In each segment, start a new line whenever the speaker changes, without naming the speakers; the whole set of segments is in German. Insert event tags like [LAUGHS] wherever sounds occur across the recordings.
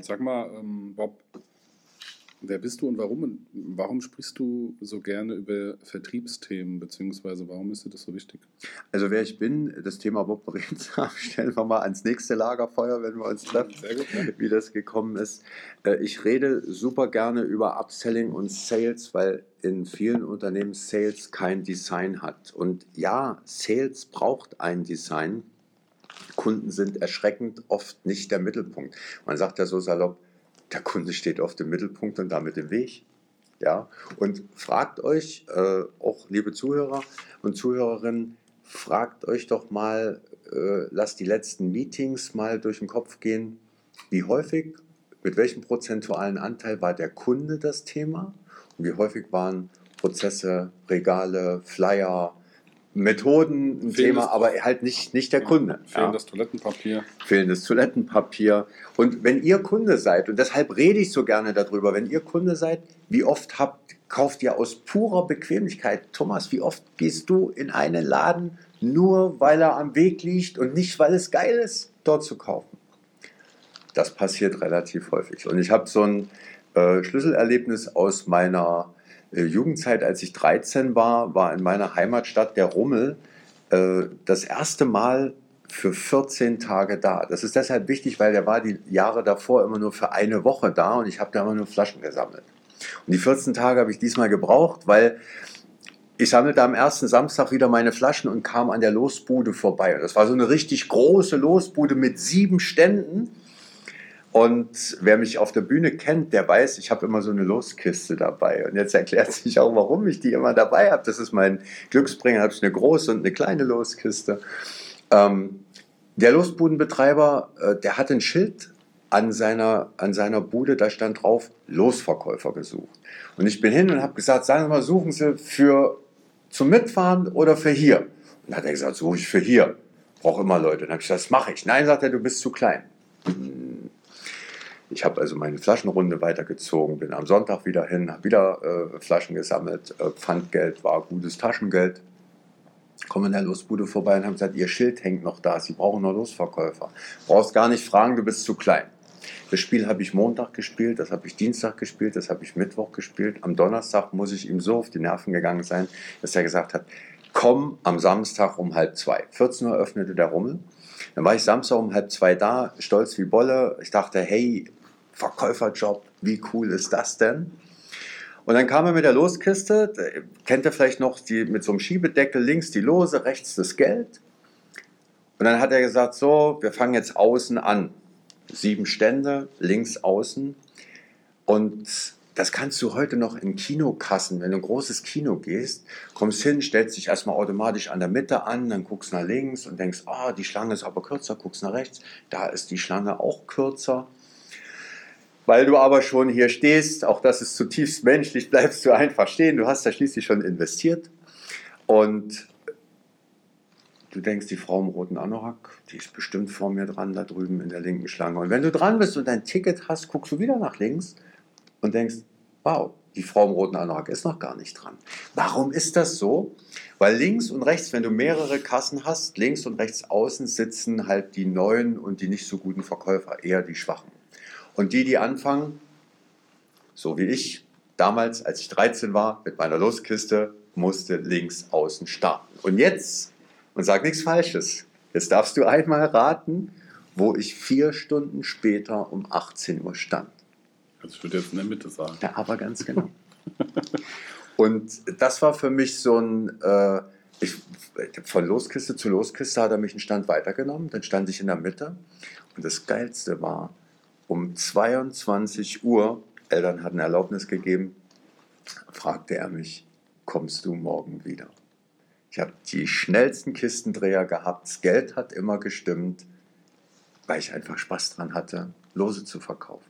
Sag mal, ähm, Bob, wer bist du und warum, warum sprichst du so gerne über Vertriebsthemen, beziehungsweise warum ist dir das so wichtig?
Also wer ich bin, das Thema Bob Brezam [LAUGHS] stellen wir mal ans nächste Lagerfeuer, wenn wir uns treffen, gut, ja. wie das gekommen ist. Äh, ich rede super gerne über Upselling und Sales, weil in vielen Unternehmen Sales kein Design hat. Und ja, Sales braucht ein Design. Kunden sind erschreckend oft nicht der Mittelpunkt. Man sagt ja so salopp, der Kunde steht auf dem Mittelpunkt und damit im Weg. Ja, und fragt euch, äh, auch liebe Zuhörer und Zuhörerinnen, fragt euch doch mal, äh, lasst die letzten Meetings mal durch den Kopf gehen, wie häufig, mit welchem prozentualen Anteil war der Kunde das Thema und wie häufig waren Prozesse, Regale, Flyer, Methoden ein Fehlendes, Thema, aber halt nicht, nicht der Kunde.
Fehlendes ja. Toilettenpapier.
Fehlendes Toilettenpapier. Und wenn ihr Kunde seid, und deshalb rede ich so gerne darüber, wenn ihr Kunde seid, wie oft habt, kauft ihr aus purer Bequemlichkeit? Thomas, wie oft gehst du in einen Laden nur, weil er am Weg liegt und nicht, weil es geil ist, dort zu kaufen? Das passiert relativ häufig. Und ich habe so ein äh, Schlüsselerlebnis aus meiner Jugendzeit, als ich 13 war, war in meiner Heimatstadt der Rummel äh, das erste Mal für 14 Tage da. Das ist deshalb wichtig, weil der war die Jahre davor immer nur für eine Woche da und ich habe da immer nur Flaschen gesammelt. Und die 14 Tage habe ich diesmal gebraucht, weil ich sammelte am ersten Samstag wieder meine Flaschen und kam an der Losbude vorbei. Und das war so eine richtig große Losbude mit sieben Ständen. Und wer mich auf der Bühne kennt, der weiß, ich habe immer so eine Loskiste dabei. Und jetzt erklärt sich auch, warum ich die immer dabei habe. Das ist mein Glücksbringer. habe ich eine große und eine kleine Loskiste. Ähm, der Losbudenbetreiber, äh, der hat ein Schild an seiner, an seiner Bude, da stand drauf, Losverkäufer gesucht. Und ich bin hin und habe gesagt, sagen Sie mal, suchen Sie für zum Mitfahren oder für hier? Und dann hat er gesagt, suche ich für hier. Brauche immer Leute. Und dann habe ich gesagt, das mache ich. Nein, sagt er, du bist zu klein. Ich habe also meine Flaschenrunde weitergezogen, bin am Sonntag wieder hin, habe wieder äh, Flaschen gesammelt. Äh, Pfandgeld war gutes Taschengeld. Komme in der Losbude vorbei und haben gesagt, Ihr Schild hängt noch da, Sie brauchen noch Losverkäufer. Brauchst gar nicht fragen, du bist zu klein. Das Spiel habe ich Montag gespielt, das habe ich Dienstag gespielt, das habe ich Mittwoch gespielt. Am Donnerstag muss ich ihm so auf die Nerven gegangen sein, dass er gesagt hat, komm am Samstag um halb zwei. 14 Uhr öffnete der Rummel. Dann war ich Samstag um halb zwei da, stolz wie Bolle. Ich dachte, hey, Verkäuferjob, wie cool ist das denn? Und dann kam er mit der Loskiste, kennt ihr vielleicht noch, die, mit so einem Schiebedeckel, links die Lose, rechts das Geld. Und dann hat er gesagt, so, wir fangen jetzt außen an. Sieben Stände, links außen. Und das kannst du heute noch in Kinokassen, wenn du ein großes Kino gehst, kommst hin, stellst dich erstmal automatisch an der Mitte an, dann guckst nach links und denkst, ah, die Schlange ist aber kürzer, guckst nach rechts, da ist die Schlange auch kürzer. Weil du aber schon hier stehst, auch das ist zutiefst menschlich, [LAUGHS] bleibst du einfach stehen. Du hast da schließlich schon investiert. Und du denkst, die Frau im roten Anorak, die ist bestimmt vor mir dran, da drüben in der linken Schlange. Und wenn du dran bist und dein Ticket hast, guckst du wieder nach links und denkst, wow, die Frau im roten Anorak ist noch gar nicht dran. Warum ist das so? Weil links und rechts, wenn du mehrere Kassen hast, links und rechts außen sitzen halt die neuen und die nicht so guten Verkäufer, eher die schwachen. Und die, die anfangen, so wie ich, damals, als ich 13 war, mit meiner Loskiste, musste links außen starten. Und jetzt, und sag nichts Falsches, jetzt darfst du einmal raten, wo ich vier Stunden später um 18 Uhr stand.
Also ich würde jetzt in der Mitte sagen.
Ja, aber ganz genau. [LAUGHS] und das war für mich so ein, äh, ich, von Loskiste zu Loskiste hat er mich einen Stand weitergenommen, dann stand ich in der Mitte. Und das Geilste war, um 22 Uhr, Eltern hatten Erlaubnis gegeben, fragte er mich, kommst du morgen wieder? Ich habe die schnellsten Kistendreher gehabt, das Geld hat immer gestimmt, weil ich einfach Spaß dran hatte, Lose zu verkaufen.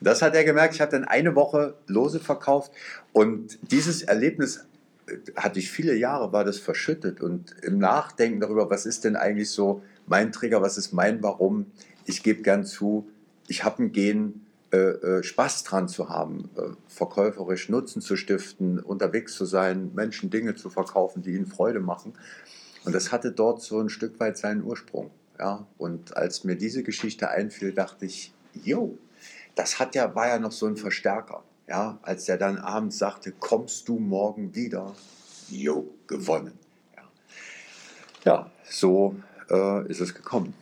Das hat er gemerkt, ich habe dann eine Woche Lose verkauft. Und dieses Erlebnis äh, hatte ich viele Jahre, war das verschüttet. Und im Nachdenken darüber, was ist denn eigentlich so mein Trigger, was ist mein Warum, ich gebe gern zu, ich habe ein Gen, äh, äh, Spaß dran zu haben, äh, verkäuferisch Nutzen zu stiften, unterwegs zu sein, Menschen Dinge zu verkaufen, die ihnen Freude machen. Und das hatte dort so ein Stück weit seinen Ursprung. Ja? Und als mir diese Geschichte einfiel, dachte ich, jo, das hat ja, war ja noch so ein Verstärker. Ja, als er dann abends sagte, kommst du morgen wieder? Jo, gewonnen. Ja, ja so äh, ist es gekommen.